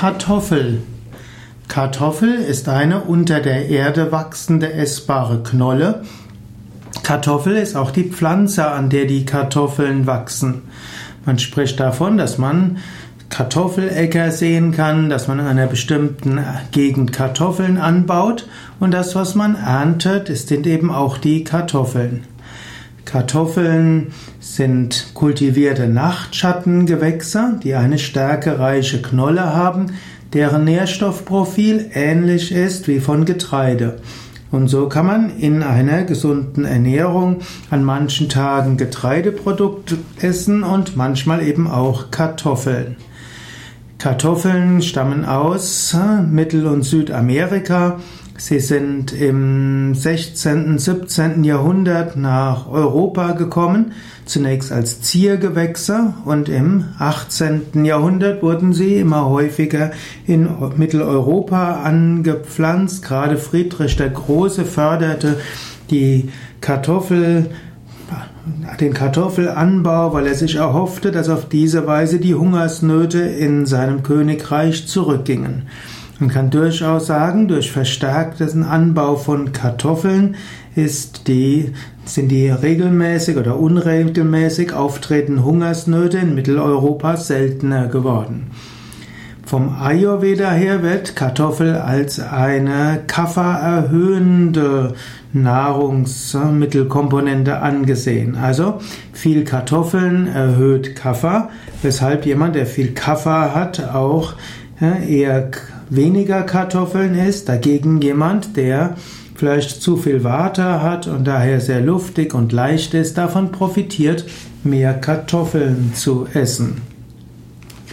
Kartoffel. Kartoffel ist eine unter der Erde wachsende essbare Knolle. Kartoffel ist auch die Pflanze, an der die Kartoffeln wachsen. Man spricht davon, dass man Kartoffeläcker sehen kann, dass man in einer bestimmten Gegend Kartoffeln anbaut und das, was man erntet, sind eben auch die Kartoffeln. Kartoffeln sind kultivierte Nachtschattengewächse, die eine stärkereiche Knolle haben, deren Nährstoffprofil ähnlich ist wie von Getreide. Und so kann man in einer gesunden Ernährung an manchen Tagen Getreideprodukte essen und manchmal eben auch Kartoffeln. Kartoffeln stammen aus Mittel- und Südamerika Sie sind im 16., 17. Jahrhundert nach Europa gekommen, zunächst als Ziergewächse und im 18. Jahrhundert wurden sie immer häufiger in Mitteleuropa angepflanzt. Gerade Friedrich der Große förderte die Kartoffel den Kartoffelanbau, weil er sich erhoffte, dass auf diese Weise die Hungersnöte in seinem Königreich zurückgingen. Man kann durchaus sagen, durch verstärkten Anbau von Kartoffeln die, sind die regelmäßig oder unregelmäßig auftretenden Hungersnöte in Mitteleuropa seltener geworden. Vom Ayurveda her wird Kartoffel als eine Kapha-erhöhende Nahrungsmittelkomponente angesehen. Also viel Kartoffeln erhöht Kapha, weshalb jemand, der viel Kapha hat, auch eher weniger Kartoffeln isst, dagegen jemand, der vielleicht zu viel Water hat und daher sehr luftig und leicht ist, davon profitiert, mehr Kartoffeln zu essen.